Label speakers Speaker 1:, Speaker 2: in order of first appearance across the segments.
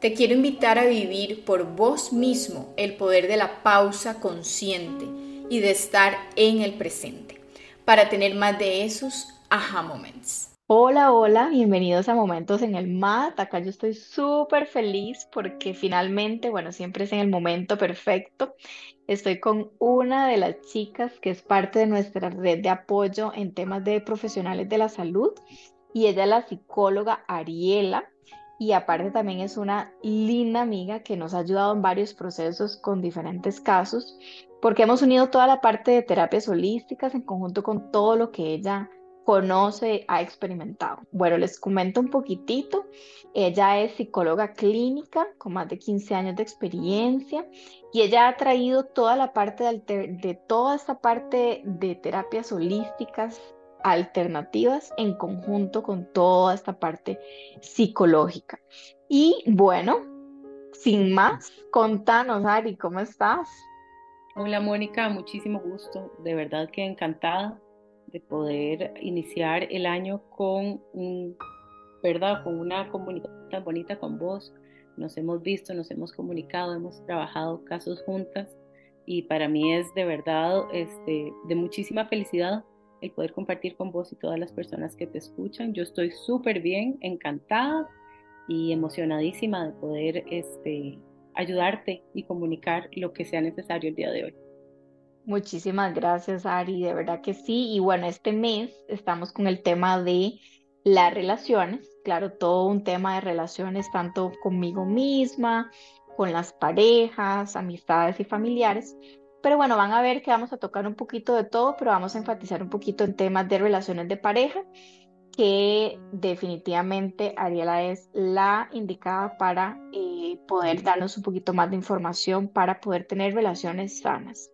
Speaker 1: Te quiero invitar a vivir por vos mismo el poder de la pausa consciente y de estar en el presente para tener más de esos aha moments.
Speaker 2: Hola, hola, bienvenidos a Momentos en el MAT. Acá yo estoy súper feliz porque finalmente, bueno, siempre es en el momento perfecto. Estoy con una de las chicas que es parte de nuestra red de apoyo en temas de profesionales de la salud y ella es la psicóloga Ariela y aparte también es una linda amiga que nos ha ayudado en varios procesos con diferentes casos, porque hemos unido toda la parte de terapias holísticas en conjunto con todo lo que ella conoce, ha experimentado. Bueno, les comento un poquitito. Ella es psicóloga clínica con más de 15 años de experiencia y ella ha traído toda la parte de, toda esta parte de terapias holísticas alternativas en conjunto con toda esta parte psicológica. Y bueno, sin más, contanos, Ari, ¿cómo estás?
Speaker 3: Hola, Mónica, muchísimo gusto. De verdad que encantada de poder iniciar el año con ¿verdad? Con una comunicación tan bonita con vos. Nos hemos visto, nos hemos comunicado, hemos trabajado casos juntas y para mí es de verdad este, de muchísima felicidad el poder compartir con vos y todas las personas que te escuchan. Yo estoy súper bien, encantada y emocionadísima de poder este, ayudarte y comunicar lo que sea necesario el día de hoy.
Speaker 2: Muchísimas gracias, Ari, de verdad que sí. Y bueno, este mes estamos con el tema de las relaciones, claro, todo un tema de relaciones tanto conmigo misma, con las parejas, amistades y familiares, pero bueno, van a ver que vamos a tocar un poquito de todo, pero vamos a enfatizar un poquito en temas de relaciones de pareja, que definitivamente Ariela es la indicada para eh, poder darnos un poquito más de información para poder tener relaciones sanas.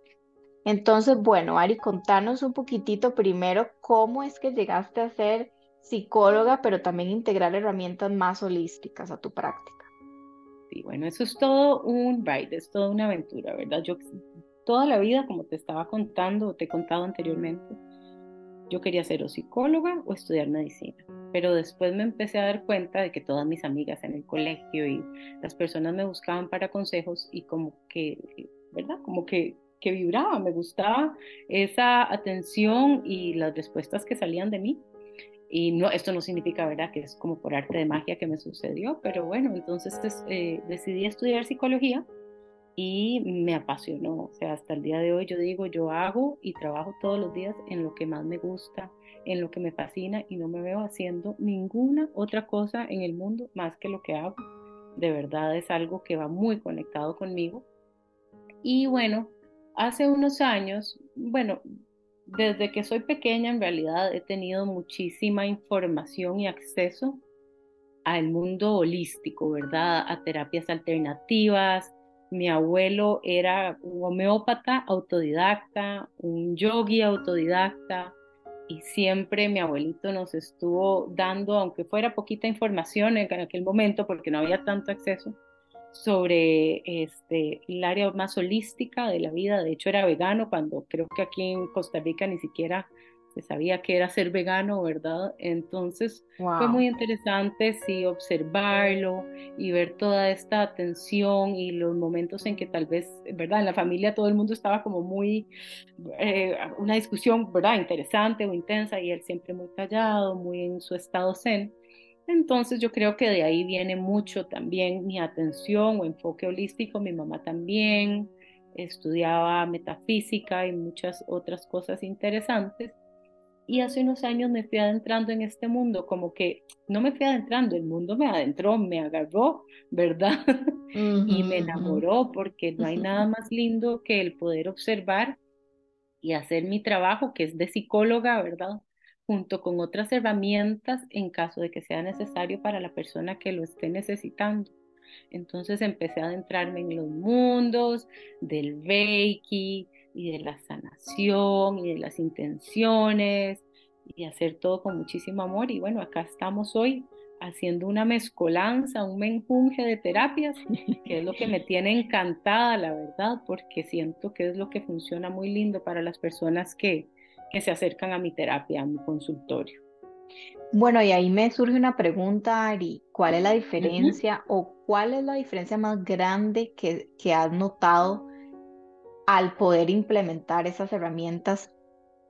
Speaker 2: Entonces, bueno, Ari, contanos un poquitito primero cómo es que llegaste a ser psicóloga, pero también integrar herramientas más holísticas a tu práctica.
Speaker 3: Sí, bueno, eso es todo un ride, es toda una aventura, ¿verdad? Yo toda la vida, como te estaba contando te he contado anteriormente, yo quería ser psicóloga o estudiar medicina. Pero después me empecé a dar cuenta de que todas mis amigas en el colegio y las personas me buscaban para consejos y como que, ¿verdad? Como que, que vibraba, me gustaba esa atención y las respuestas que salían de mí. Y no, esto no significa, ¿verdad?, que es como por arte de magia que me sucedió, pero bueno, entonces eh, decidí estudiar psicología y me apasionó. O sea, hasta el día de hoy yo digo, yo hago y trabajo todos los días en lo que más me gusta, en lo que me fascina y no me veo haciendo ninguna otra cosa en el mundo más que lo que hago. De verdad es algo que va muy conectado conmigo. Y bueno, hace unos años, bueno, desde que soy pequeña en realidad he tenido muchísima información y acceso al mundo holístico, ¿verdad? A terapias alternativas, mi abuelo era un homeópata autodidacta, un yogi autodidacta, y siempre mi abuelito nos estuvo dando, aunque fuera poquita información en aquel momento, porque no había tanto acceso, sobre este, el área más holística de la vida. De hecho, era vegano cuando creo que aquí en Costa Rica ni siquiera sabía que era ser vegano, ¿verdad? Entonces fue muy interesante, sí, observarlo y ver toda esta atención y los momentos en que tal vez, ¿verdad? En la familia todo el mundo estaba como muy, eh, una discusión, ¿verdad? Interesante o intensa y él siempre muy callado, muy en su estado zen. Entonces yo creo que de ahí viene mucho también mi atención o enfoque holístico, mi mamá también estudiaba metafísica y muchas otras cosas interesantes y hace unos años me fui adentrando en este mundo, como que no me fui adentrando, el mundo me adentró, me agarró, ¿verdad? y me enamoró porque no hay nada más lindo que el poder observar y hacer mi trabajo, que es de psicóloga, ¿verdad? Junto con otras herramientas en caso de que sea necesario para la persona que lo esté necesitando. Entonces empecé a adentrarme en los mundos del Reiki y de la sanación y de las intenciones y hacer todo con muchísimo amor. Y bueno, acá estamos hoy haciendo una mezcolanza, un menjunje de terapias, que es lo que me tiene encantada, la verdad, porque siento que es lo que funciona muy lindo para las personas que, que se acercan a mi terapia, a mi consultorio.
Speaker 2: Bueno, y ahí me surge una pregunta, Ari, ¿cuál es la diferencia o cuál es la diferencia más grande que, que has notado al poder implementar esas herramientas?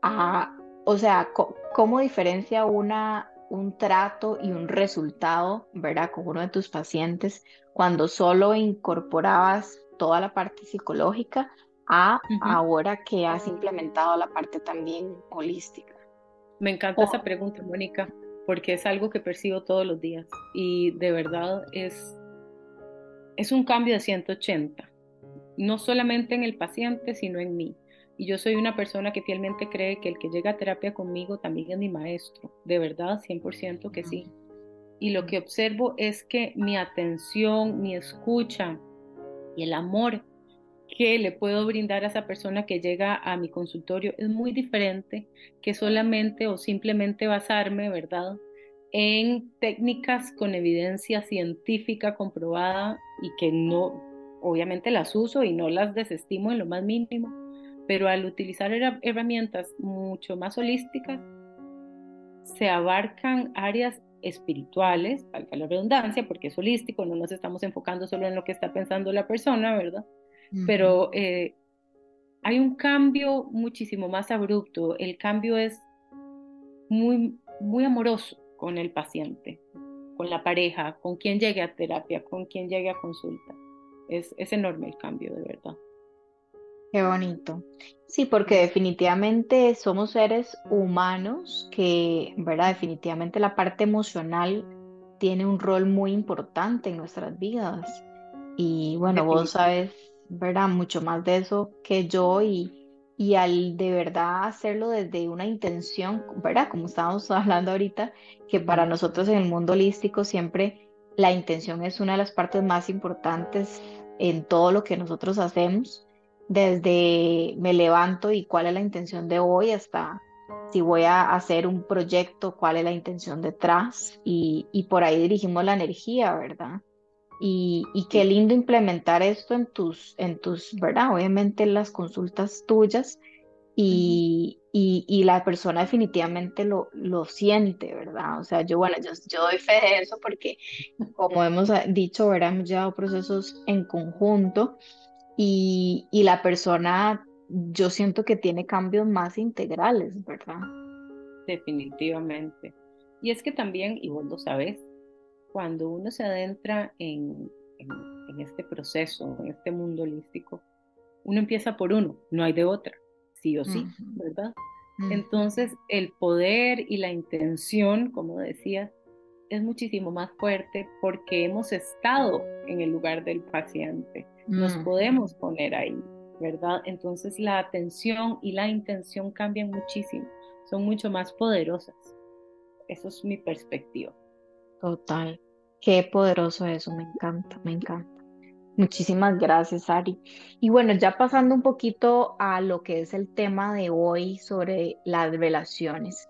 Speaker 2: A, o sea, ¿cómo diferencia una, un trato y un resultado, ¿verdad? Con uno de tus pacientes cuando solo incorporabas toda la parte psicológica a ahora que has implementado la parte también holística.
Speaker 3: Me encanta esa pregunta, Mónica, porque es algo que percibo todos los días y de verdad es, es un cambio de 180, no solamente en el paciente, sino en mí. Y yo soy una persona que fielmente cree que el que llega a terapia conmigo también es mi maestro, de verdad, 100% que sí. Y lo que observo es que mi atención, mi escucha y el amor que le puedo brindar a esa persona que llega a mi consultorio es muy diferente que solamente o simplemente basarme, ¿verdad? En técnicas con evidencia científica comprobada y que no, obviamente las uso y no las desestimo en lo más mínimo, pero al utilizar herramientas mucho más holísticas, se abarcan áreas espirituales, valga la redundancia, porque es holístico, no nos estamos enfocando solo en lo que está pensando la persona, ¿verdad? Pero eh, hay un cambio muchísimo más abrupto, el cambio es muy, muy amoroso con el paciente, con la pareja, con quien llegue a terapia, con quien llegue a consulta. Es, es enorme el cambio, de verdad.
Speaker 2: Qué bonito. Sí, porque definitivamente somos seres humanos que, ¿verdad? Definitivamente la parte emocional tiene un rol muy importante en nuestras vidas. Y bueno, vos sabes, ¿verdad? Mucho más de eso que yo y, y al de verdad hacerlo desde una intención, ¿verdad? Como estábamos hablando ahorita, que para nosotros en el mundo holístico siempre la intención es una de las partes más importantes en todo lo que nosotros hacemos desde me levanto y cuál es la intención de hoy hasta si voy a hacer un proyecto, cuál es la intención detrás y, por ahí dirigimos la energía, ¿verdad? Y, qué lindo implementar esto en tus, en tus, ¿verdad? Obviamente en las consultas tuyas y, y, la persona definitivamente lo, lo siente, ¿verdad? O sea, yo, bueno, yo, yo doy fe de eso porque como hemos dicho, ¿verdad? Hemos llevado procesos en conjunto y, la persona yo siento que tiene cambios más integrales, ¿verdad?
Speaker 3: Definitivamente. Y es que también, y vos lo sabes, cuando uno se adentra en, en, este proceso, en este mundo holístico, uno empieza por uno, no hay de otra, sí o sí, ¿verdad? Entonces, el poder y la intención, como decía, es muchísimo más fuerte porque hemos estado en el lugar del paciente nos mm. podemos poner ahí, ¿verdad? Entonces la atención y la intención cambian muchísimo, son mucho más poderosas. Eso es mi perspectiva.
Speaker 2: Total. Qué poderoso eso, me encanta, me encanta. Muchísimas gracias, Ari. Y bueno, ya pasando un poquito a lo que es el tema de hoy sobre las relaciones.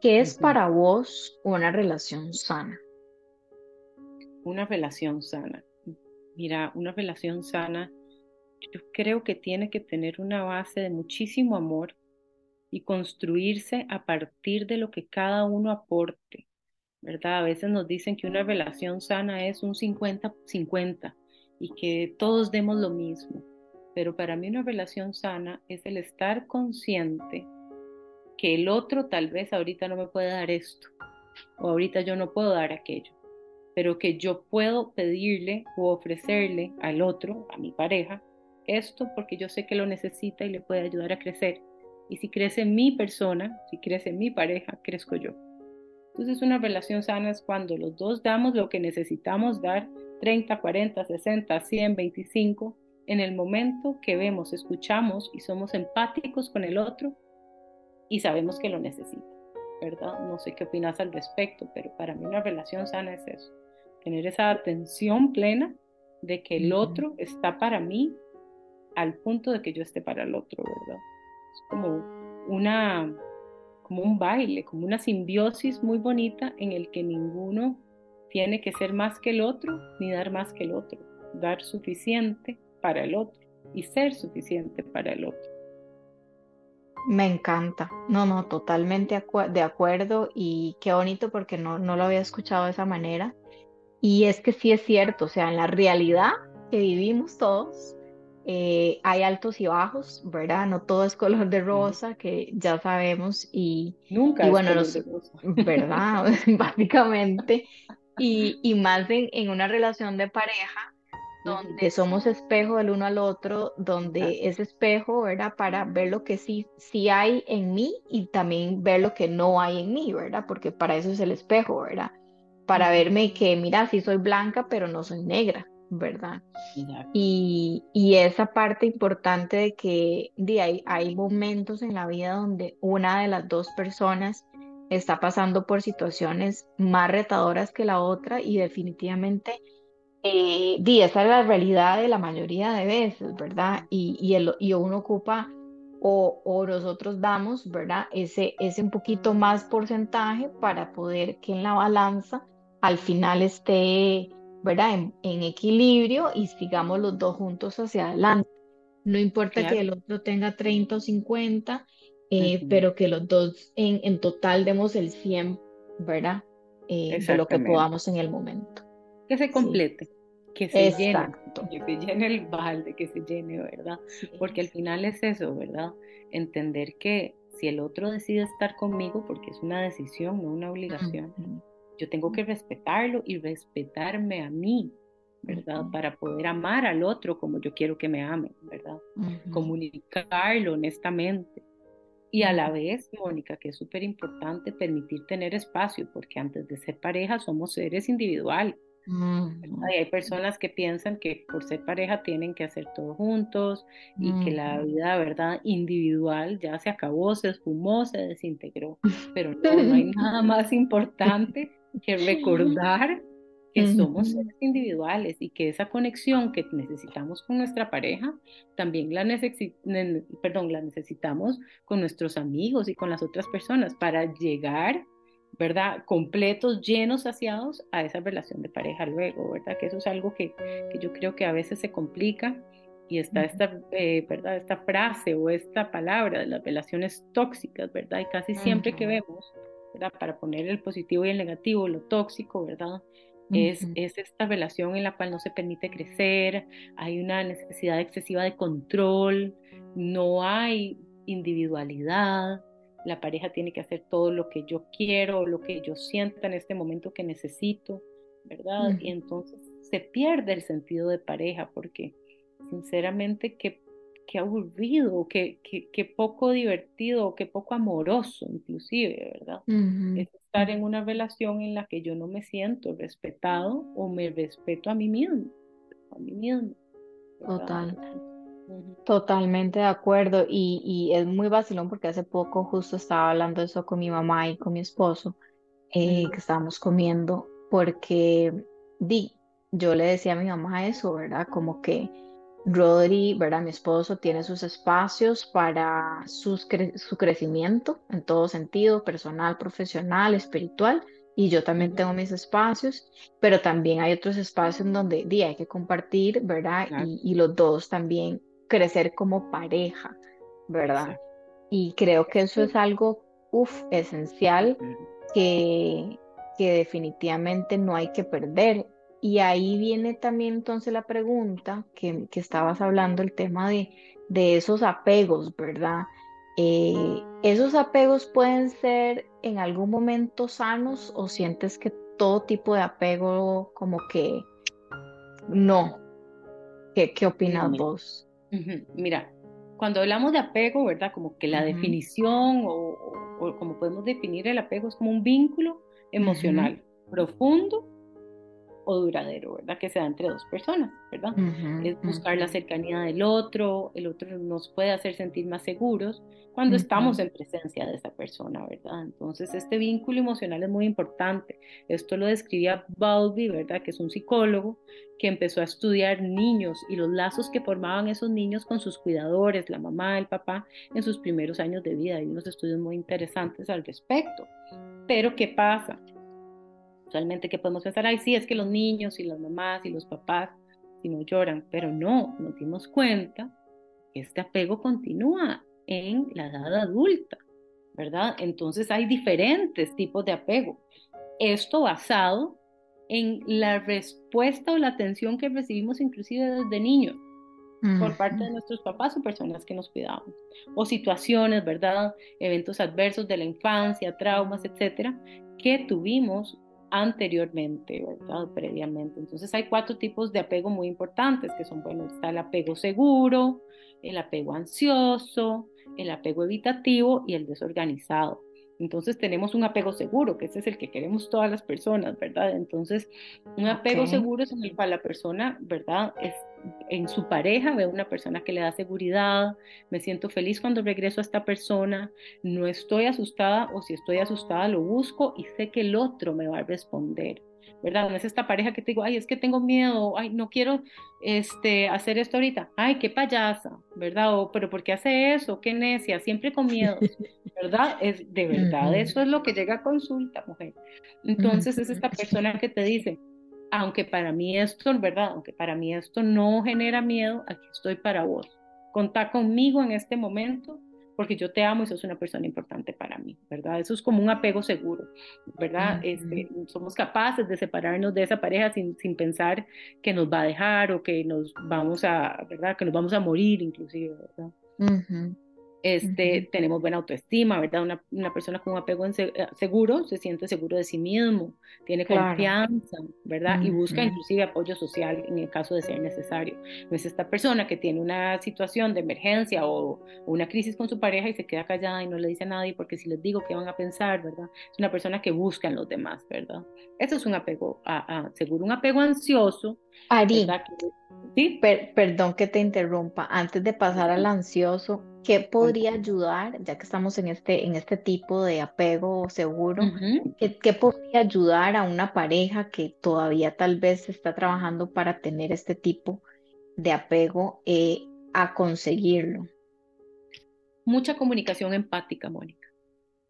Speaker 2: ¿Qué es para vos una relación sana?
Speaker 3: Una relación sana. Mira, una relación sana, yo creo que tiene que tener una base de muchísimo amor y construirse a partir de lo que cada uno aporte, ¿verdad? A veces nos dicen que una relación sana es un 50-50 y que todos demos lo mismo, pero para mí una relación sana es el estar consciente que el otro tal vez ahorita no me puede dar esto o ahorita yo no puedo dar aquello pero que yo puedo pedirle o ofrecerle al otro, a mi pareja, esto porque yo sé que lo necesita y le puede ayudar a crecer. Y si crece mi persona, si crece mi pareja, crezco yo. Entonces una relación sana es cuando los dos damos lo que necesitamos dar, 30, 40, 60, 100, 25, en el momento que vemos, escuchamos y somos empáticos con el otro y sabemos que lo necesita, ¿verdad? No sé qué opinas al respecto, pero para mí una relación sana es eso tener esa atención plena de que el otro está para mí al punto de que yo esté para el otro, ¿verdad? Es como una, como un baile, como una simbiosis muy bonita en el que ninguno tiene que ser más que el otro ni dar más que el otro, dar suficiente para el otro y ser suficiente para el otro.
Speaker 2: Me encanta. No, no, totalmente de acuerdo y qué bonito porque no, no lo había escuchado de esa manera. Y es que sí es cierto, o sea, en la realidad que vivimos todos, eh, hay altos y bajos, ¿verdad? No todo es color de rosa, que ya sabemos, y,
Speaker 3: Nunca
Speaker 2: y
Speaker 3: es
Speaker 2: bueno,
Speaker 3: color
Speaker 2: los-
Speaker 3: de rosa.
Speaker 2: ¿verdad? Básicamente, y, y más en, en una relación de pareja, donde somos espejo del uno al otro, donde ese espejo, ¿verdad? Para ver lo que sí, sí hay en mí y también ver lo que no hay en mí, ¿verdad? Porque para eso es el espejo, ¿verdad? Para verme que, mira, sí soy blanca, pero no soy negra, ¿verdad? Y, y esa parte importante de que hay, hay momentos en la vida donde una de las dos personas está pasando por situaciones más retadoras que la otra y definitivamente eh, di, esa es la realidad de la mayoría de veces, ¿verdad? Y, y, el- y uno ocupa o, o nosotros damos, ¿verdad? Ese, ese un poquito más porcentaje para poder que en la balanza al final esté, ¿verdad? En, en equilibrio y sigamos los dos juntos hacia adelante. No importa que
Speaker 3: Claro.
Speaker 2: el otro tenga 30 o 50, eh, pero que los dos en, en total demos el 100, ¿verdad? Eh, de lo que podamos en el momento.
Speaker 3: Que se
Speaker 2: Sí,
Speaker 3: complete, que se llene, que se llene el balde, que se llene, ¿verdad?
Speaker 2: Sí,
Speaker 3: Porque al final es eso, ¿verdad? Entender que si el otro decide estar conmigo, porque es una decisión, no una obligación, yo tengo que respetarlo y respetarme a mí, ¿verdad? Para poder amar al otro como yo quiero que me amen, ¿verdad? Comunicarlo honestamente. Y a la vez, Mónica, que es súper importante permitir tener espacio, porque antes de ser pareja somos seres individuales. Y hay personas que piensan que por ser pareja tienen que hacer todo juntos y que la vida, ¿verdad? Individual ya se acabó, se esfumó, se desintegró. Pero no, no hay nada más importante que recordar que somos
Speaker 2: Ujú,
Speaker 3: seres individuales y que esa conexión que necesitamos con nuestra pareja también la, necesi- ne- perdón, la necesitamos con nuestros amigos y con las otras personas para llegar, ¿verdad? Completos, llenos, saciados a esa relación de pareja luego, ¿verdad? Que eso es algo que, que yo creo que a veces se complica y está esta, eh, ¿verdad? Esta frase o esta palabra de las relaciones tóxicas, ¿verdad? Y casi siempre que
Speaker 2: ujú,
Speaker 3: vemos, ¿verdad? Para poner el positivo y el negativo, lo tóxico, ¿verdad? Es, es esta relación en la cual no se permite crecer, hay una necesidad excesiva de control, no hay individualidad, la pareja tiene que hacer todo lo que yo quiero, lo que yo sienta en este momento que necesito, ¿verdad? Y entonces se pierde el sentido de pareja porque sinceramente qué, qué aburrido, qué, qué, qué poco divertido, qué poco amoroso inclusive, ¿verdad? Es estar en una relación en la que yo no me siento respetado o me respeto a mí mismo, a mí mismo, ¿verdad?
Speaker 2: Total, totalmente de acuerdo. Y, y es muy vacilón porque hace poco justo estaba hablando eso con mi mamá y con mi esposo, eh, que estábamos comiendo, porque di, yo le decía a mi mamá eso, ¿verdad? Como que Rodri, ¿verdad? Mi esposo tiene sus espacios para sus cre- su crecimiento en todo sentido, personal, profesional, espiritual, y yo también tengo mis espacios, pero también hay otros espacios en donde di, hay que compartir, ¿verdad?
Speaker 3: claro,
Speaker 2: Y, y los dos también crecer como pareja, ¿verdad? Y creo que eso es algo, uf, esencial que, que definitivamente no hay que perder. Y ahí viene también entonces la pregunta que, que estabas hablando, el tema de, de esos apegos, ¿verdad? Eh, ¿esos apegos pueden ser en algún momento sanos o sientes que todo tipo de apego como que no? ¿Qué, qué opinas
Speaker 3: mira,
Speaker 2: vos?
Speaker 3: mira, cuando hablamos de apego, ¿verdad? Como que la definición o, o- o como podemos definir el apego es como un vínculo emocional profundo o duradero, ¿verdad? Que se da entre dos personas, ¿verdad? es buscar la cercanía del otro, el otro nos puede hacer sentir más seguros cuando estamos en presencia de esa persona, ¿verdad? Entonces, este vínculo emocional es muy importante. Esto lo describía Bowlby, ¿verdad? Que es un psicólogo que empezó a estudiar niños y los lazos que formaban esos niños con sus cuidadores, la mamá, el papá, en sus primeros años de vida. Hay unos estudios muy interesantes al respecto. Pero, ¿qué pasa? Usualmente, ¿qué podemos pensar? Ay, sí, es que los niños y las mamás y los papás, si no lloran, pero no, nos dimos cuenta que este apego continúa en la edad adulta, ¿verdad? Entonces hay diferentes tipos de apego. Esto basado en la respuesta o la atención que recibimos inclusive desde niños por parte de nuestros papás o personas que nos cuidaban, o situaciones, ¿verdad? Eventos adversos de la infancia, traumas, etcétera, que tuvimos anteriormente, ¿verdad? Previamente. Entonces hay cuatro tipos de apego muy importantes, que son, bueno, está el apego seguro, el apego ansioso, el apego evitativo y el desorganizado. Entonces tenemos un apego seguro, que ese es el que queremos todas las personas, ¿verdad? Entonces, un apego seguro es en el cual la persona, ¿verdad? Es en su pareja, ve una persona que le da seguridad, me siento feliz cuando regreso a esta persona, no estoy asustada o si estoy asustada lo busco y sé que el otro me va a responder. ¿verdad? No es esta pareja que te digo, ay, es que tengo miedo, ay, no quiero este, hacer esto ahorita, ay, qué payasa, ¿verdad? O, pero ¿por qué hace eso? Qué necia, siempre con miedo, ¿verdad? Es, de verdad, eso es lo que llega a consulta, mujer. Entonces es esta persona que te dice, aunque para mí esto, ¿verdad? Aunque para mí esto no genera miedo, aquí estoy para vos. Contá conmigo en este momento porque yo te amo y sos una persona importante para mí, ¿verdad? Eso es como un apego seguro, ¿verdad? este, somos capaces de separarnos de esa pareja sin, sin, pensar que nos va a dejar o que nos vamos a, ¿verdad? Que nos vamos a morir inclusive, ¿verdad? Este, tenemos buena autoestima, ¿verdad? Una, una, persona con un apego eh, seguro se siente seguro de sí mismo, tiene confianza, ¿verdad? Y busca inclusive apoyo social en el caso de ser necesario. No es esta persona que tiene una situación de emergencia o, una crisis con su pareja y se queda callada y no le dice a nadie porque si les digo qué van a pensar, ¿verdad? Es una persona que busca en los demás, ¿verdad? Eso es un apego a, seguro, un apego ansioso.
Speaker 2: Ari, ¿sí? perdón que te interrumpa, antes de pasar al ansioso, ¿Qué podría ayudar, ya que estamos en este, en este tipo de apego seguro, ¿qué, podría ayudar a una pareja que todavía tal vez está trabajando para tener este tipo de apego eh, a conseguirlo?
Speaker 3: Mucha comunicación empática, Mónica.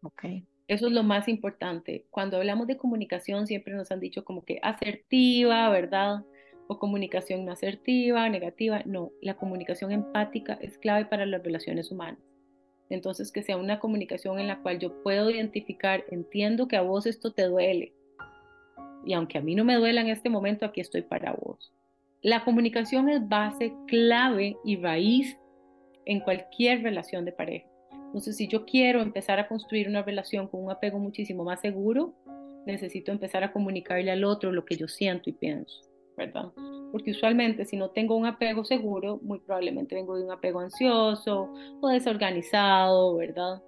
Speaker 2: Ok.
Speaker 3: Eso es lo más importante. Cuando hablamos de comunicación siempre nos han dicho como que asertiva, ¿verdad? O comunicación no asertiva, negativa. No, la comunicación empática es clave para las relaciones humanas. Entonces, que sea una comunicación en la cual yo puedo identificar, entiendo que a vos esto te duele. Y aunque a mí no me duela en este momento, aquí estoy para vos. La comunicación es base, clave y raíz en cualquier relación de pareja. Entonces, si yo quiero empezar a construir una relación con un apego muchísimo más seguro, necesito empezar a comunicarle al otro lo que yo siento y pienso. ¿Verdad? Porque usualmente si no tengo un apego seguro, muy probablemente vengo de un apego ansioso o desorganizado, ¿verdad?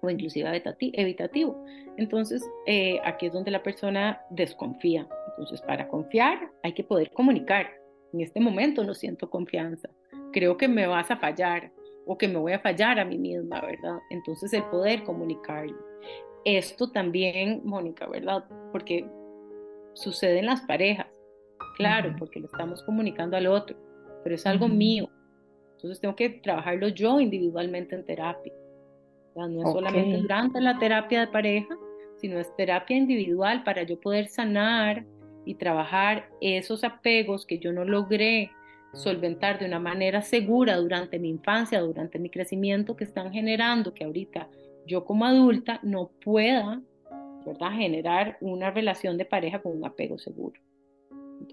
Speaker 3: O inclusive evitativo. Entonces, eh, aquí es donde la persona desconfía. Entonces, para confiar hay que poder comunicar. En este momento no siento confianza. Creo que me vas a fallar o que me voy a fallar a mí misma, ¿verdad? Entonces, el poder comunicar. Esto también, Mónica, ¿verdad? Porque sucede en las parejas claro, porque lo estamos comunicando al otro, pero es algo mío. Entonces tengo que trabajarlo yo individualmente en terapia. no es solamente durante la terapia de pareja, sino es terapia individual para yo poder sanar y trabajar esos apegos que yo no logré solventar de una manera segura durante mi infancia, durante mi crecimiento, que están generando que ahorita yo como adulta no pueda ¿verdad? generar una relación de pareja con un apego seguro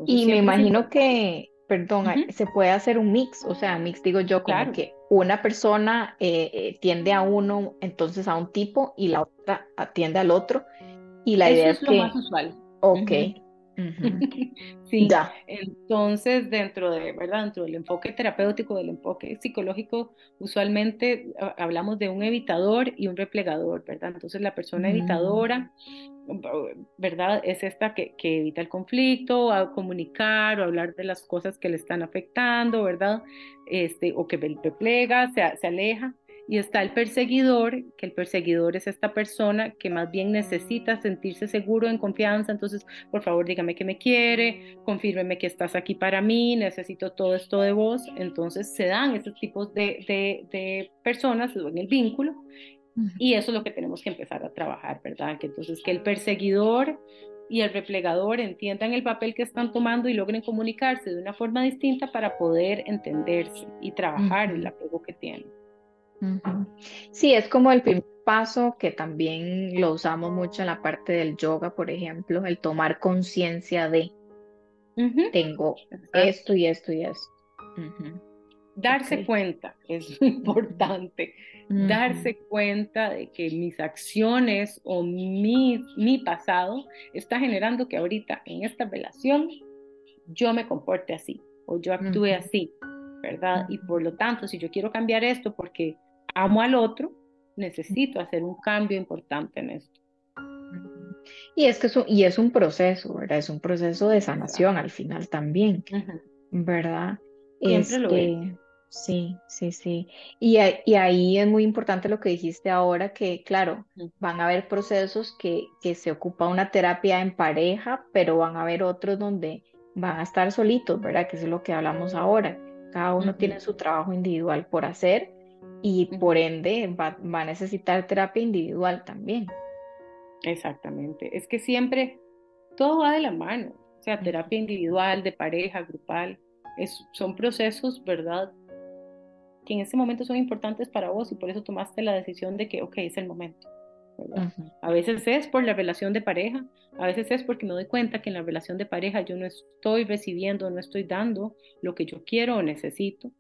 Speaker 2: y me imagino que, perdón, se puede hacer un mix, o sea, mix digo yo, como que una persona eh, eh, tiende a uno, entonces a un tipo, y la otra atiende al otro. Y la idea es,
Speaker 3: lo más usual.
Speaker 2: Ok.
Speaker 3: sí, ya. entonces dentro de, ¿verdad? Dentro del enfoque terapéutico, del enfoque psicológico, usualmente hablamos de un evitador y un replegador, ¿verdad? Entonces la persona evitadora, ¿verdad? Es esta que, que, evita el conflicto, a comunicar o hablar de las cosas que le están afectando, ¿verdad? Este, o que replega, se, se aleja. Y está el perseguidor, que el perseguidor es esta persona que más bien necesita sentirse seguro, en confianza. Entonces, por favor, dígame que me quiere, confírmeme que estás aquí para mí, necesito todo esto de vos. Entonces, se dan estos tipos de, de, de personas en el vínculo. Y eso es lo que tenemos que empezar a trabajar, ¿verdad? Que entonces, que el perseguidor y el replegador entiendan el papel que están tomando y logren comunicarse de una forma distinta para poder entenderse y trabajar el apego que tienen.
Speaker 2: Sí, es como el primer paso que también lo usamos mucho en la parte del yoga, por ejemplo, el tomar conciencia de tengo esto y esto y esto.
Speaker 3: Darse cuenta es importante, darse cuenta de que mis acciones o mi, mi pasado está generando que ahorita en esta relación yo me comporte así o yo actúe así, ¿verdad? Y por lo tanto, si yo quiero cambiar esto porque amo al otro, necesito hacer un cambio importante en esto.
Speaker 2: Y es que es un, y es un proceso, ¿verdad? Es un proceso de sanación al final también, ¿verdad?
Speaker 3: Siempre lo es. Este,
Speaker 2: sí, sí, sí. Y, y, ahí es muy importante lo que dijiste ahora, que claro, van a haber procesos que, que se ocupa una terapia en pareja, pero van a haber otros donde van a estar solitos, ¿verdad? Que es lo que hablamos ahora. Cada uno tiene su trabajo individual por hacer y por ende va, a necesitar terapia individual también.
Speaker 3: Exactamente, es que siempre todo va de la mano, o sea, terapia individual, de pareja, grupal, es, son procesos, ¿verdad? Que en este momento son importantes para vos y por eso tomaste la decisión de que, ok, es el momento. A veces es por la relación de pareja, a veces es porque me doy cuenta que en la relación de pareja yo no estoy recibiendo, no estoy dando lo que yo quiero o necesito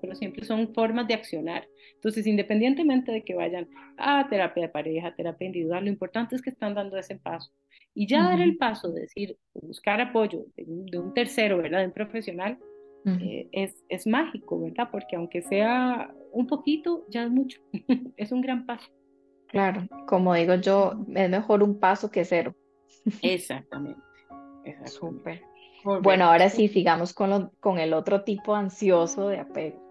Speaker 3: pero siempre son formas de accionar. Entonces, independientemente de que vayan a terapia de pareja, terapia individual, lo importante es que están dando ese paso. Y ya dar el paso de decir, buscar apoyo de un, tercero, ¿verdad? De un profesional, eh, es, es mágico, ¿verdad? Porque aunque sea un poquito, ya es mucho. es un gran paso.
Speaker 2: Claro, como digo yo, es mejor un paso que cero.
Speaker 3: Exactamente. Exactamente.
Speaker 2: Súper. Bueno, ahora sí, sigamos con, con el otro tipo ansioso de apego.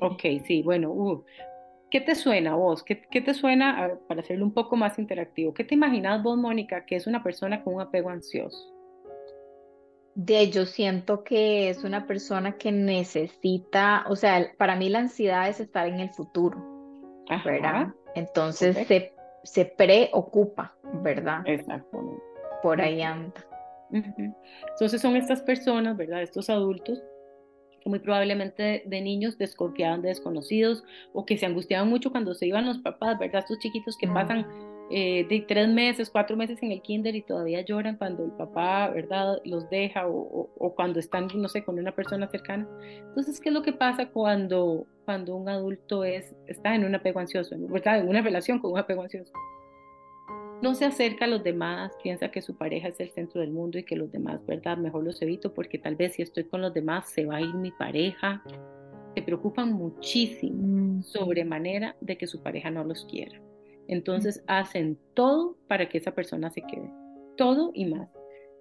Speaker 3: Ok, sí, bueno, uh, ¿qué te suena vos? ¿Qué, qué te suena, para hacerlo un poco más interactivo, qué te imaginas vos, Mónica, que es una persona con un apego ansioso?
Speaker 2: De yo siento que es una persona que necesita, o sea, para mí la ansiedad es estar en el futuro, ¿verdad? Entonces se, se preocupa, ¿verdad?
Speaker 3: Exactamente.
Speaker 2: Por ahí anda.
Speaker 3: Entonces son estas personas, ¿verdad? Estos adultos que muy probablemente de, niños desconfiaban de desconocidos o que se angustiaban mucho cuando se iban los papás, ¿verdad? Estos chiquitos que pasan eh, de tres meses, cuatro meses en el kinder y todavía lloran cuando el papá, ¿verdad? Los deja o, o, cuando están, no sé, con una persona cercana. Entonces, ¿qué es lo que pasa cuando, cuando un adulto es, está en un apego ansioso, ¿verdad? En una relación con un apego ansioso? No se acerca a los demás, piensa que su pareja es el centro del mundo y que los demás, ¿verdad? Mejor los evito porque tal vez si estoy con los demás se va a ir mi pareja. Se preocupan muchísimo, mm. sobremanera, de que su pareja no los quiera. Entonces hacen todo para que esa persona se quede, todo y más.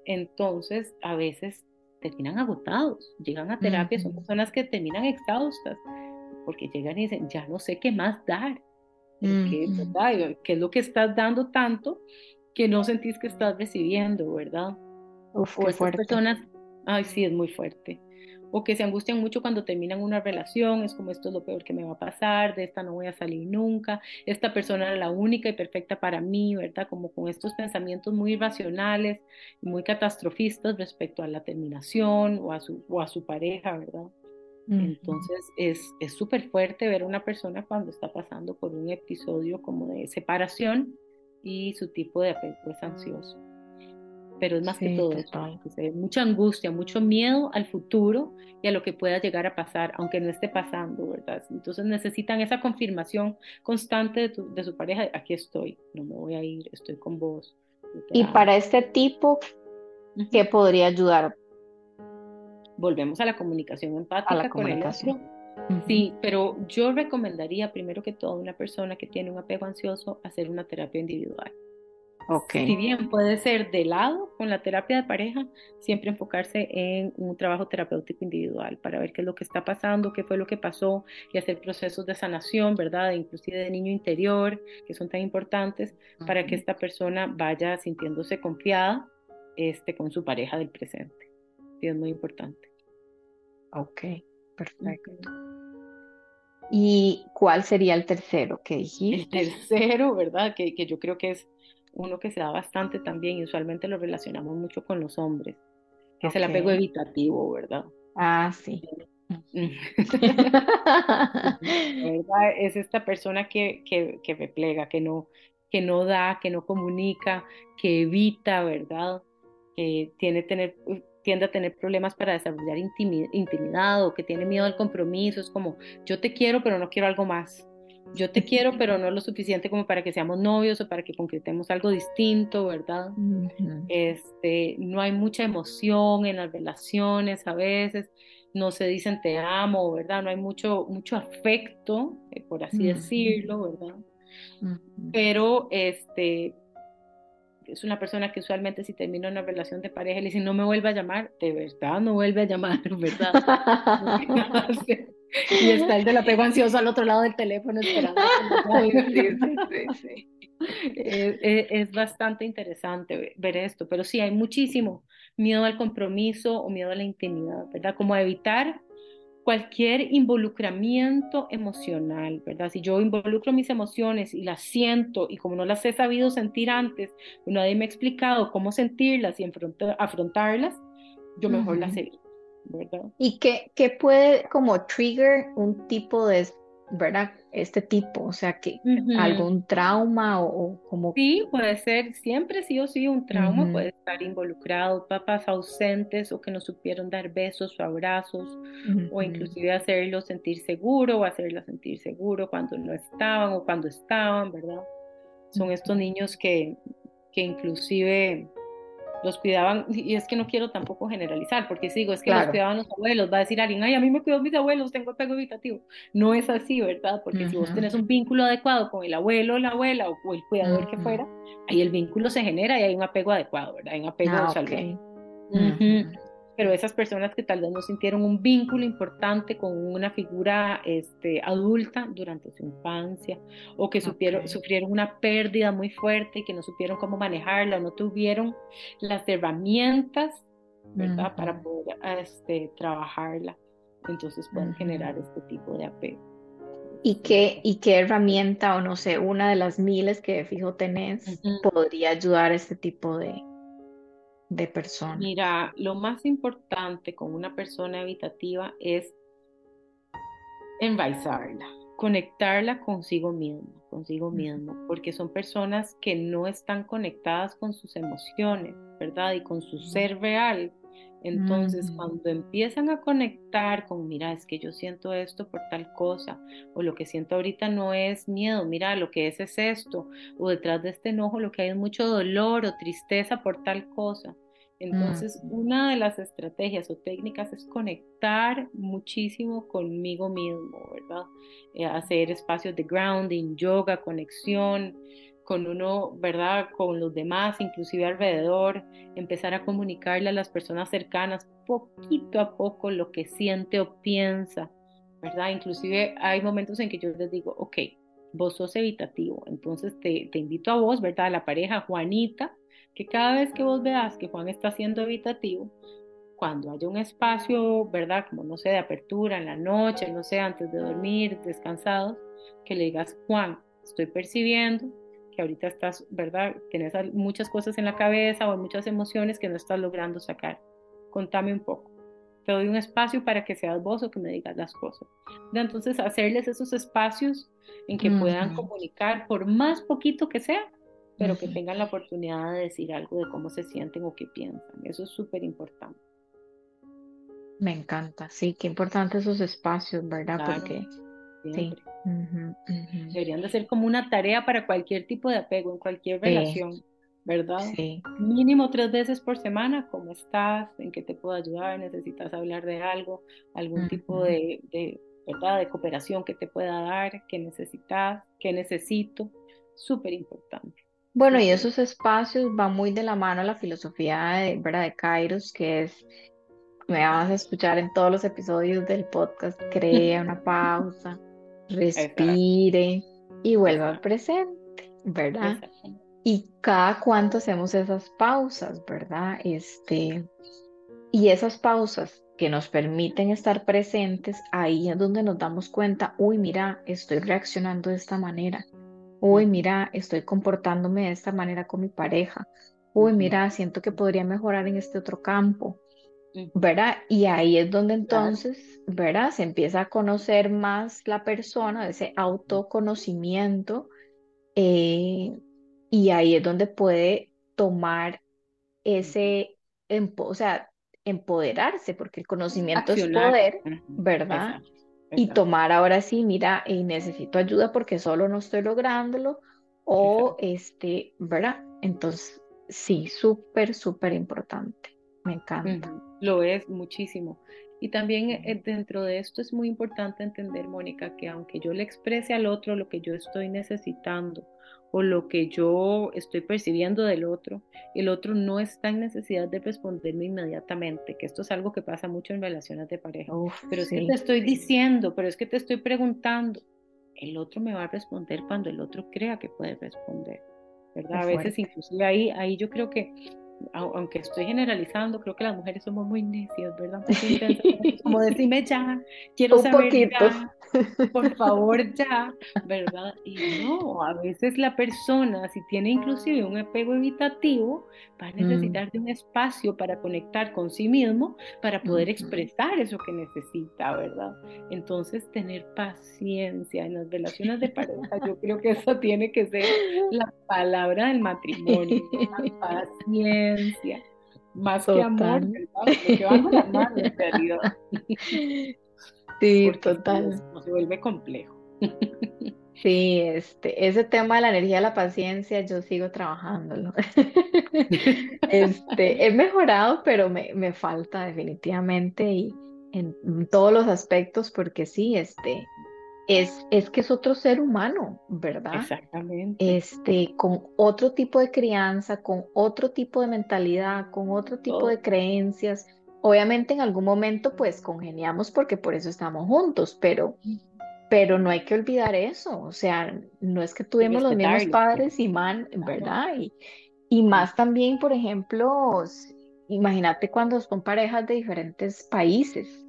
Speaker 3: Entonces a veces terminan agotados, llegan a terapia, son personas que terminan exhaustas porque llegan y dicen, ya no sé qué más dar ¿Qué, es lo que estás dando tanto que no sentís que estás recibiendo, verdad?
Speaker 2: Uf, o fuerte.
Speaker 3: personas, ay, sí, es muy fuerte. O que se angustian mucho cuando terminan una relación, es como esto es lo peor que me va a pasar, de esta no voy a salir nunca, esta persona era la única y perfecta para mí, ¿verdad? Como con estos pensamientos muy irracionales muy catastrofistas respecto a la terminación o a su, o a su pareja, ¿verdad? Entonces es súper fuerte ver a una persona cuando está pasando por un episodio como de separación y su tipo de apego es ansioso. Pero es más que todo esto, mucha angustia, mucho miedo al futuro y a lo que pueda llegar a pasar, aunque no esté pasando, ¿verdad? Entonces necesitan esa confirmación constante de, de su pareja, aquí estoy, no me voy a ir, estoy con vos.
Speaker 2: Y para este tipo ¿Qué podría ayudar?
Speaker 3: Volvemos a la comunicación empática
Speaker 2: A la
Speaker 3: con el
Speaker 2: comunicación.
Speaker 3: otro.
Speaker 2: Ujú.
Speaker 3: Sí, pero yo recomendaría primero que todo a una persona que tiene un apego ansioso hacer una terapia individual.
Speaker 2: Ok.
Speaker 3: Si bien puede ser de lado con la terapia de pareja, siempre enfocarse en un trabajo terapéutico individual para ver qué es lo que está pasando, qué fue lo que pasó y hacer procesos de sanación, ¿verdad? Inclusive de niño interior, que son tan importantes para que esta persona vaya sintiéndose confiada este, con su pareja del presente. Sí, es muy importante.
Speaker 2: Ok, perfecto. ¿Y cuál sería el tercero que
Speaker 3: El
Speaker 2: dijiste?
Speaker 3: tercero, ¿verdad? Que, que yo creo que es uno que se da bastante también y usualmente lo relacionamos mucho con los hombres, que es el apego evitativo, ¿verdad?
Speaker 2: Ah, sí.
Speaker 3: ¿verdad? Es esta persona que, que, que replega, que no, que no da, que no comunica, que evita, ¿verdad? Que tiene tener, tiende a tener problemas para desarrollar intimi- intimidad o que tiene miedo al compromiso. Es como, yo te quiero, pero no quiero algo más. Yo te quiero, pero no lo suficiente como para que seamos novios o para que concretemos algo distinto, ¿verdad? Este, no hay mucha emoción en las relaciones a veces, no se dicen te amo, ¿verdad? No hay mucho, mucho afecto, eh, por así decirlo, ¿verdad? Pero este, es una persona que usualmente si termina una relación de pareja le dicen no me vuelve a llamar, de verdad no vuelve a llamar, ¿verdad? Y está el del apego ansioso al otro lado del teléfono esperando.
Speaker 2: Sí, sí, sí.
Speaker 3: Es, es- bastante interesante ve- ver esto, pero sí hay muchísimo miedo al compromiso o miedo a la intimidad, ¿verdad? Como a evitar cualquier involucramiento emocional, ¿verdad? Si yo involucro mis emociones y las siento y como no las he sabido sentir antes, o nadie me ha explicado cómo sentirlas y enfronta- afrontarlas, yo mejor las
Speaker 2: Ujú.
Speaker 3: evito, ¿verdad?
Speaker 2: ¿Y qué, qué puede como trigger un tipo de, ¿verdad? Este tipo, o sea, que
Speaker 3: Ujú.
Speaker 2: algún trauma o, o como...
Speaker 3: Sí, puede ser siempre sí o sí un trauma,
Speaker 2: Ujú,
Speaker 3: puede estar involucrado papás ausentes o que no supieron dar besos o abrazos o
Speaker 2: ujú,
Speaker 3: inclusive hacerlo sentir seguro o hacerla sentir seguro cuando no estaban o cuando estaban, ¿verdad? Son estos niños que, que inclusive los cuidaban, y es que no quiero tampoco generalizar, porque si digo, es que los cuidaban los abuelos, va a decir alguien, ay, a mí me cuidó mis abuelos, tengo apego evitativo. No es así, ¿verdad? Porque si vos tenés un vínculo adecuado con el abuelo, la abuela o, o el cuidador que
Speaker 2: ujú.
Speaker 3: fuera, ahí el vínculo se genera y hay un apego adecuado, ¿verdad? Hay un apego
Speaker 2: Ah,
Speaker 3: saludable. Pero esas personas que tal vez no sintieron un vínculo importante con una figura este, adulta durante su infancia o que supieron,
Speaker 2: Ok.
Speaker 3: sufrieron una pérdida muy fuerte y que no supieron cómo manejarla o no tuvieron las herramientas, ¿verdad? Para
Speaker 2: Ujú.
Speaker 3: poder este, trabajarla. Entonces pueden
Speaker 2: Ujú.
Speaker 3: generar este tipo de apego.
Speaker 2: ¿Y qué, y qué herramienta o no sé, una de las miles que de fijo tenés
Speaker 3: Ujú.
Speaker 2: podría ayudar a este tipo de, de personas?
Speaker 3: Mira, lo más importante con una persona evitativa es enraizarla, conectarla consigo mismo, consigo mismo, porque son personas que no están conectadas con sus emociones, ¿verdad? Y con su ser real. Entonces,
Speaker 2: Ujú.
Speaker 3: cuando empiezan a conectar con, mira, es que yo siento esto por tal cosa, o lo que siento ahorita no es miedo, mira, lo que es es esto, o detrás de este enojo lo que hay es mucho dolor o tristeza por tal cosa. Entonces, una de las estrategias o técnicas es conectar muchísimo conmigo mismo, ¿verdad? Eh, hacer espacios de grounding, yoga, conexión con uno, ¿verdad? Con los demás, inclusive alrededor, empezar a comunicarle a las personas cercanas poquito a poco lo que siente o piensa, ¿verdad? Inclusive hay momentos en que yo les digo, ok, vos sos evitativo, entonces te, te invito a vos, ¿verdad? A la pareja Juanita, que cada vez que vos veas que Juan está siendo evitativo, cuando haya un espacio, ¿verdad? Como no sé, de apertura en la noche, no sé, antes de dormir, descansados, que le digas, Juan, estoy percibiendo que ahorita estás, ¿verdad? Tienes muchas cosas en la cabeza o muchas emociones que no estás logrando sacar. Contame un poco. Te doy un espacio para que seas vos o que me digas las cosas. Entonces, hacerles esos espacios en que puedan comunicar, por más poquito que sea, pero que tengan la oportunidad de decir algo de cómo se sienten o qué piensan. Eso es súper importante.
Speaker 2: Me encanta, sí, qué importante esos espacios, ¿verdad?
Speaker 3: Claro,
Speaker 2: Porque sí.
Speaker 3: siempre. Deberían de ser como una tarea para cualquier tipo de apego, en cualquier
Speaker 2: Sí,
Speaker 3: relación, ¿verdad?
Speaker 2: Sí.
Speaker 3: Mínimo tres veces por semana, ¿cómo estás? ¿En qué te puedo ayudar? ¿Necesitas hablar de algo? ¿Algún tipo de, de, ¿verdad? de cooperación que te pueda dar? ¿Qué necesitas? ¿Qué necesito? Súper importante.
Speaker 2: Bueno, y esos espacios van muy de la mano a la filosofía de, ¿verdad? de Kairos, que es, me vas a escuchar en todos los episodios del podcast, crea una pausa, respire y vuelva al presente, ¿verdad? Y cada cuánto hacemos esas pausas, ¿verdad? Este, y esas pausas que nos permiten estar presentes, ahí es donde nos damos cuenta, uy, mira, estoy reaccionando de esta manera. Uy, mira, estoy comportándome de esta manera con mi pareja. Uy, mira, siento que podría mejorar en este otro campo. ¿Verdad? Y ahí es donde entonces, ¿verdad? Se empieza a conocer más la persona, ese autoconocimiento, eh, y ahí es donde puede tomar ese, o sea, empoderarse, porque el conocimiento es poder, ¿verdad? Y tomar ahora sí, mira, y necesito ayuda porque solo no estoy lográndolo, o este, ¿verdad? Entonces, sí, súper, súper importante. Me encanta.
Speaker 3: Lo es muchísimo. Y también eh, dentro de esto es muy importante entender, Mónica, que aunque yo le exprese al otro lo que yo estoy necesitando o lo que yo estoy percibiendo del otro, el otro no está en necesidad de responderme inmediatamente, que esto es algo que pasa mucho en relaciones de pareja. pero es que te estoy diciendo, pero es que te estoy preguntando. El otro me va a responder cuando el otro crea que puede responder. ¿verdad? A veces inclusive ahí, ahí yo creo que aunque estoy generalizando, creo que las mujeres somos muy necias, ¿verdad? como decime ya, quiero saber ya, por favor ya, ¿verdad? Y no, a veces la persona, si tiene inclusive un apego evitativo, va a necesitar mm. de un espacio para conectar con sí mismo, para poder expresar eso que necesita, ¿verdad? Entonces, tener paciencia en las relaciones de pareja, yo creo que eso tiene que ser la palabra del matrimonio, la paciencia. Más que amor, ¿verdad? en realidad.
Speaker 2: Sí, total.
Speaker 3: Se, vuelve complejo.
Speaker 2: Sí, este, ese tema de la energía de la paciencia, yo sigo trabajándolo. Este, he mejorado, pero me, me falta definitivamente y en, todos los aspectos, porque sí, este, es, es que es otro ser humano, ¿verdad?
Speaker 3: Exactamente.
Speaker 2: Este, con otro tipo de crianza, con otro tipo de mentalidad, con otro tipo de creencias. Obviamente en algún momento pues congeniamos porque por eso estamos juntos, pero, pero no hay que olvidar eso, o sea, no es que tuvimos los mismos padres y man, ¿verdad? Y, y más también, por ejemplo, imagínate cuando son parejas de diferentes países,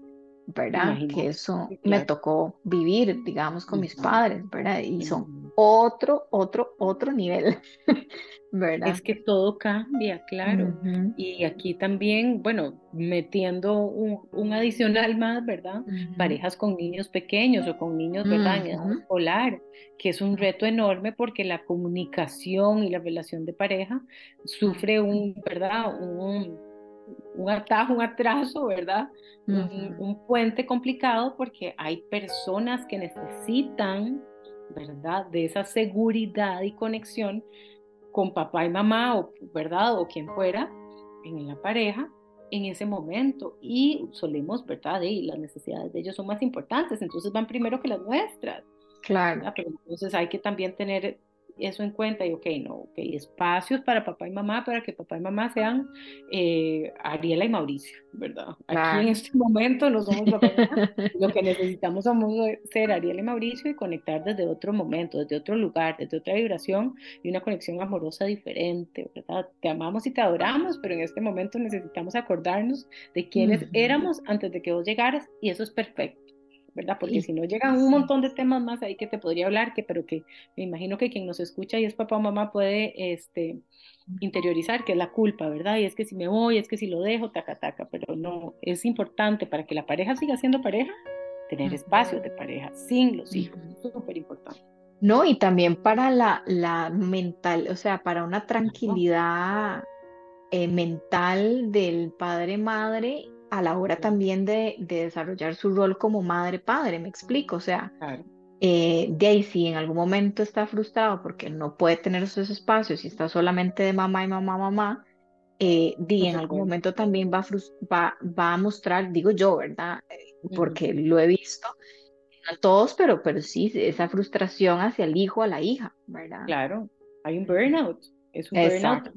Speaker 2: ¿verdad? Que eso me tocó vivir, digamos, con mis padres, ¿verdad? Y son otro, otro, otro nivel, ¿verdad?
Speaker 3: Es que todo cambia, claro. Y aquí también, bueno, metiendo un, adicional más, ¿verdad? Parejas con niños pequeños o con niños, ¿verdad? En escolar, que es un reto enorme porque la comunicación y la relación de pareja sufre un, ¿verdad? Un un atajo, un atraso, ¿verdad? un, puente complicado porque hay personas que necesitan, ¿verdad? De esa seguridad y conexión con papá y mamá, o, ¿verdad? O quien fuera en la pareja en ese momento. Y solemos, ¿verdad? Y las necesidades de ellos son más importantes, entonces van primero que las nuestras.
Speaker 2: Claro.
Speaker 3: Pero entonces hay que también tener eso en cuenta y, ok, no, ok, espacios para papá y mamá, para que papá y mamá sean eh, Ariela y Mauricio, ¿verdad? Aquí en este momento no somos papá y mamá, lo que necesitamos somos ser Ariela y Mauricio y conectar desde otro momento, desde otro lugar, desde otra vibración y una conexión amorosa diferente, ¿verdad? Te amamos y te adoramos, pero en este momento necesitamos acordarnos de quiénes éramos antes de que vos llegaras y eso es perfecto. ¿Verdad? Porque si no llegan un montón de temas más ahí que te podría hablar, que, pero que me imagino que quien nos escucha y es papá o mamá puede este, interiorizar que es la culpa, ¿verdad? Y es que si me voy, es que si lo dejo, taca, taca, pero no, es importante para que la pareja siga siendo pareja, tener espacios de pareja sin los hijos, es súper importante.
Speaker 2: No, y también para la, la mental, o sea, para una tranquilidad eh, mental del padre-madre a la hora también de, desarrollar su rol como madre-padre, me explico, o sea, eh, de ahí si en algún momento está frustrado porque no puede tener esos espacios y está solamente de mamá y mamá, mamá, eh, en algún momento también va a, va, a mostrar, digo yo, ¿verdad? Eh, porque lo he visto, no todos, pero, pero sí, esa frustración hacia el hijo, a la hija, ¿verdad?
Speaker 3: Claro, hay un burnout, es un burnout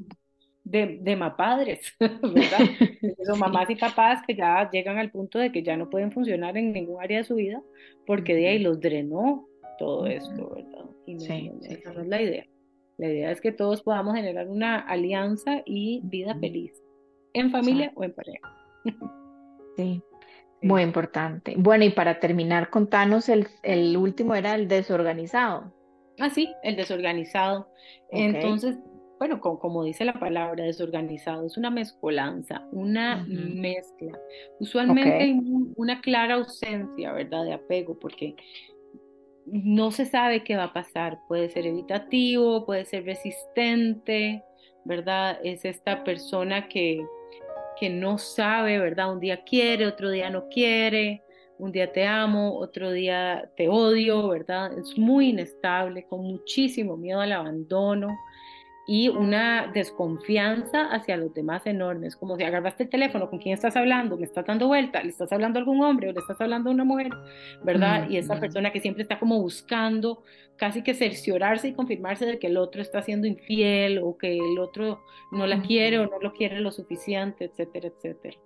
Speaker 3: de, de padres, ¿verdad? Son mamás y papás que ya llegan al punto de que ya no pueden funcionar en ningún área de su vida porque de ahí los drenó todo esto, ¿verdad? Y sí, esa no es la idea. La idea es que todos podamos generar una alianza y vida feliz, en familia o en pareja.
Speaker 2: Sí, muy importante. Bueno, y para terminar, contanos, el, el último era el desorganizado.
Speaker 3: Ah, sí, el desorganizado. Entonces, bueno, como, dice la palabra desorganizado, es una mezcolanza, una mezcla. Usualmente hay una clara ausencia, ¿verdad?, de apego, porque no se sabe qué va a pasar. Puede ser evitativo, puede ser resistente, ¿verdad? Es esta persona que, que no sabe, ¿verdad? Un día quiere, otro día no quiere, un día te amo, otro día te odio, ¿verdad? Es muy inestable, con muchísimo miedo al abandono y una desconfianza hacia los demás enormes, como si agarraste el teléfono, ¿con quién estás hablando? ¿Me estás dando vuelta? ¿Le estás hablando a algún hombre o le estás hablando a una mujer? ¿Verdad? Y esa persona que siempre está como buscando casi que cerciorarse y confirmarse de que el otro está siendo infiel o que el otro no la quiere o no lo quiere lo suficiente, etcétera, etcétera.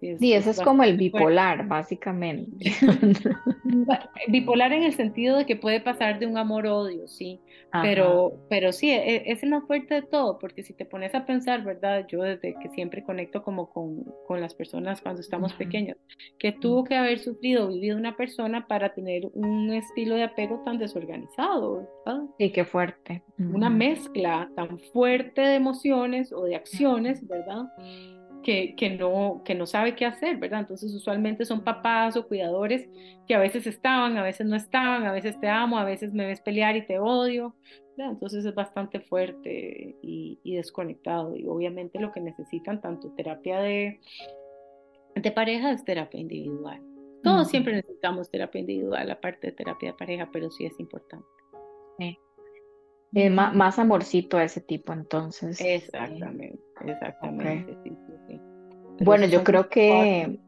Speaker 2: Sí, eso es como el bipolar, básicamente.
Speaker 3: bipolar en el sentido de que puede pasar de un amor-odio, sí, pero, pero sí, e, es, el más fuerte de todo, porque si te pones a pensar, ¿verdad? Yo desde que siempre conecto como con, con las personas cuando estamos pequeños, que tuvo que haber sufrido, vivido una persona para tener un estilo de apego tan desorganizado, ¿verdad?
Speaker 2: Sí, qué fuerte.
Speaker 3: Una mezcla tan fuerte de emociones o de acciones, ¿verdad? Que, que, no, que no sabe qué hacer, ¿verdad? Entonces usualmente son papás o cuidadores que a veces estaban, a veces no estaban, a veces te amo, a veces me ves pelear y te odio, ¿verdad? Entonces es bastante fuerte y, y desconectado y obviamente lo que necesitan tanto terapia de, de pareja es terapia individual. Todos siempre necesitamos terapia individual, aparte de terapia de pareja, pero sí es importante.
Speaker 2: Sí. Eh, más, amorcito a ese tipo, entonces.
Speaker 3: Exactamente, exactamente.
Speaker 2: Bueno, yo creo que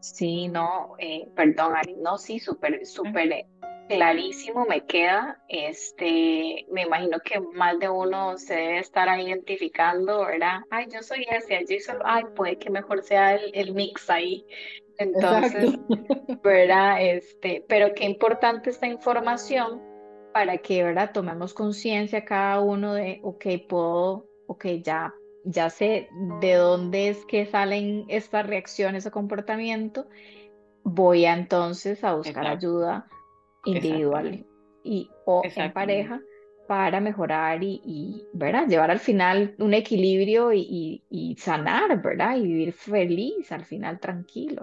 Speaker 2: sí, no, eh, perdón, Ari, no, sí, súper, súper clarísimo me queda. Este, me imagino que más de uno se debe estar identificando, ¿verdad? Ay, yo soy ese, yo soy, ay, puede que mejor sea el, el mix ahí. Entonces, ¿verdad? Este, pero qué importante esta información para que, ¿verdad? Tomemos conciencia cada uno de, ok, puedo, ok, ya, ya sé de dónde es que salen estas reacciones o comportamiento, voy a entonces a buscar ayuda individual y o en pareja para mejorar y, y, ¿verdad? Llevar al final un equilibrio y, y, sanar, ¿verdad? Y vivir feliz al final tranquilo.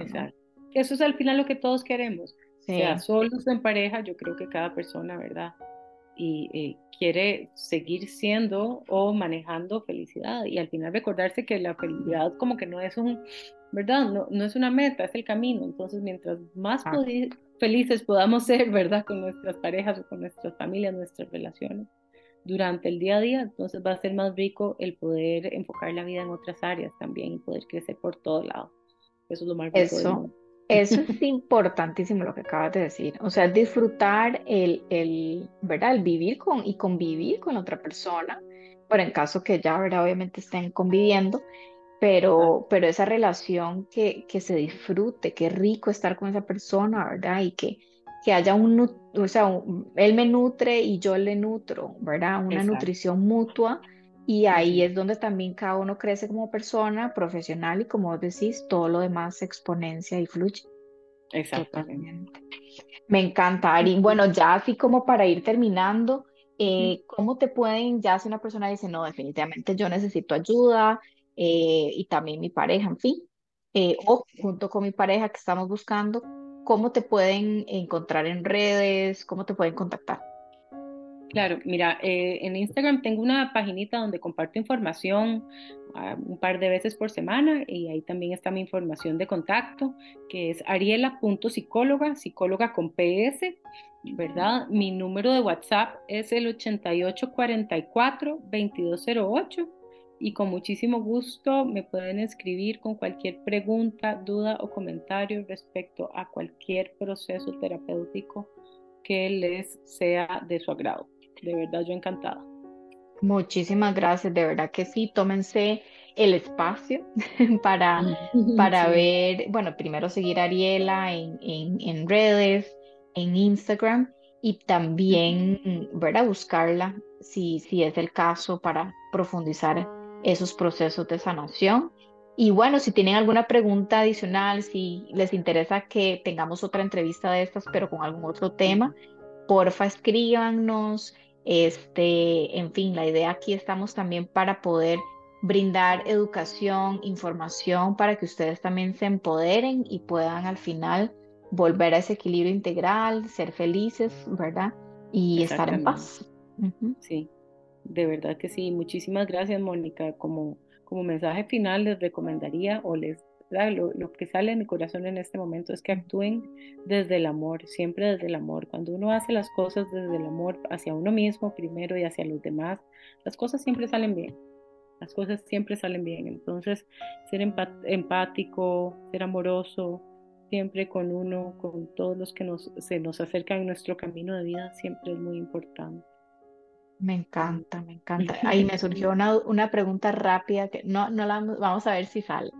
Speaker 3: Eso es al final lo que todos queremos. O sea, solos en pareja, yo creo que cada persona, ¿verdad? Y eh, quiere seguir siendo o manejando felicidad y al final recordarse que la felicidad como que no es un, ¿verdad? No, no es una meta, es el camino. Entonces, mientras más ah. felices podamos ser, ¿verdad? Con nuestras parejas o con nuestras familias, nuestras relaciones durante el día a día, entonces va a ser más rico el poder enfocar la vida en otras áreas también y poder crecer por todos lados. Eso es lo más rico.
Speaker 2: Eso. Eso es importantísimo lo que acabas de decir. O sea, disfrutar el, el, ¿verdad? el vivir con y convivir con otra persona, pero en caso que ya, ¿verdad? obviamente estén conviviendo, pero, pero esa relación que, que se disfrute, qué rico estar con esa persona, ¿verdad? Y que, que haya un, o sea, él me nutre y yo le nutro, ¿verdad? Una nutrición mutua y ahí es donde también cada uno crece como persona, profesional y como decís, todo lo demás se exponencia y fluye.
Speaker 3: Exactamente.
Speaker 2: Me encanta, Ari. Bueno, ya así como para ir terminando, eh, ¿cómo te pueden, ya si una persona dice, no, definitivamente yo necesito ayuda eh, y también mi pareja, en fin, eh, o junto con mi pareja que estamos buscando, ¿cómo te pueden encontrar en redes? ¿Cómo te pueden contactar?
Speaker 3: Claro, mira, eh, en Instagram tengo una paginita donde comparto información un par de veces por semana y ahí también está mi información de contacto, que es ariela.psicóloga, psicóloga con PS, ¿verdad? Mi número de WhatsApp es el 8844-2208 y con muchísimo gusto me pueden escribir con cualquier pregunta, duda o comentario respecto a cualquier proceso terapéutico que les sea de su agrado. De verdad, yo encantada.
Speaker 2: Muchísimas gracias, de verdad que sí, tómense el espacio para, para ver, bueno, primero seguir a Ariela en, en, redes, en Instagram y también, ¿verdad? Buscarla si, si es el caso para profundizar esos procesos de sanación. Y bueno, si tienen alguna pregunta adicional, si les interesa que tengamos otra entrevista de estas, pero con algún otro tema, porfa escríbanos. Este, en fin, la idea aquí estamos también para poder brindar educación, información para que ustedes también se empoderen y puedan al final volver a ese equilibrio integral, ser felices, ¿verdad? Y estar en paz.
Speaker 3: Sí, de verdad que sí. Muchísimas gracias, Mónica. Como, como mensaje final les recomendaría o les lo, lo, que sale de mi corazón en este momento es que actúen desde el amor, siempre desde el amor. Cuando uno hace las cosas desde el amor hacia uno mismo primero y hacia los demás, las cosas siempre salen bien. Las cosas siempre salen bien. Entonces, ser empático, ser amoroso, siempre con uno, con todos los que nos, se nos acercan en nuestro camino de vida, siempre es muy importante.
Speaker 2: Me encanta, me encanta. Ahí me surgió una, una pregunta rápida que no, no la vamos a ver si sale.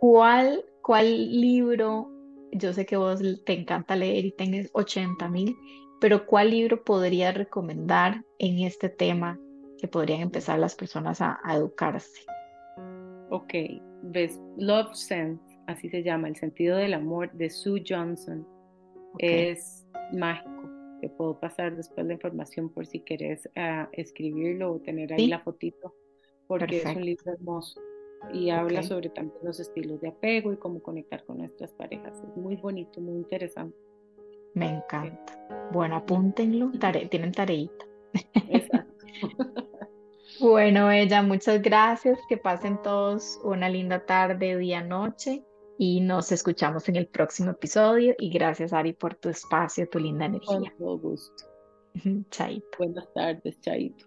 Speaker 2: ¿Cuál, ¿Cuál libro? Yo sé que vos te encanta leer y tenés 80 mil, pero ¿cuál libro podría recomendar en este tema que podrían empezar las personas a, educarse?
Speaker 3: Ok, ves Love Sense, así se llama, El sentido del amor de Sue Johnson. Es mágico. Te puedo pasar después la información por si quieres ah, escribirlo o tener ahí la fotito, porque es un libro hermoso y habla sobre también los estilos de apego y cómo conectar con nuestras parejas. Es muy bonito, muy interesante.
Speaker 2: Me encanta. Bueno, apúntenlo, tienen tareita.
Speaker 3: Exacto.
Speaker 2: bueno, ella, muchas gracias. Que pasen todos una linda tarde, día, noche. Y nos escuchamos en el próximo episodio. Y gracias, Ari, por tu espacio, tu linda energía.
Speaker 3: Con todo gusto.
Speaker 2: Chaito.
Speaker 3: Buenas tardes, Chaito.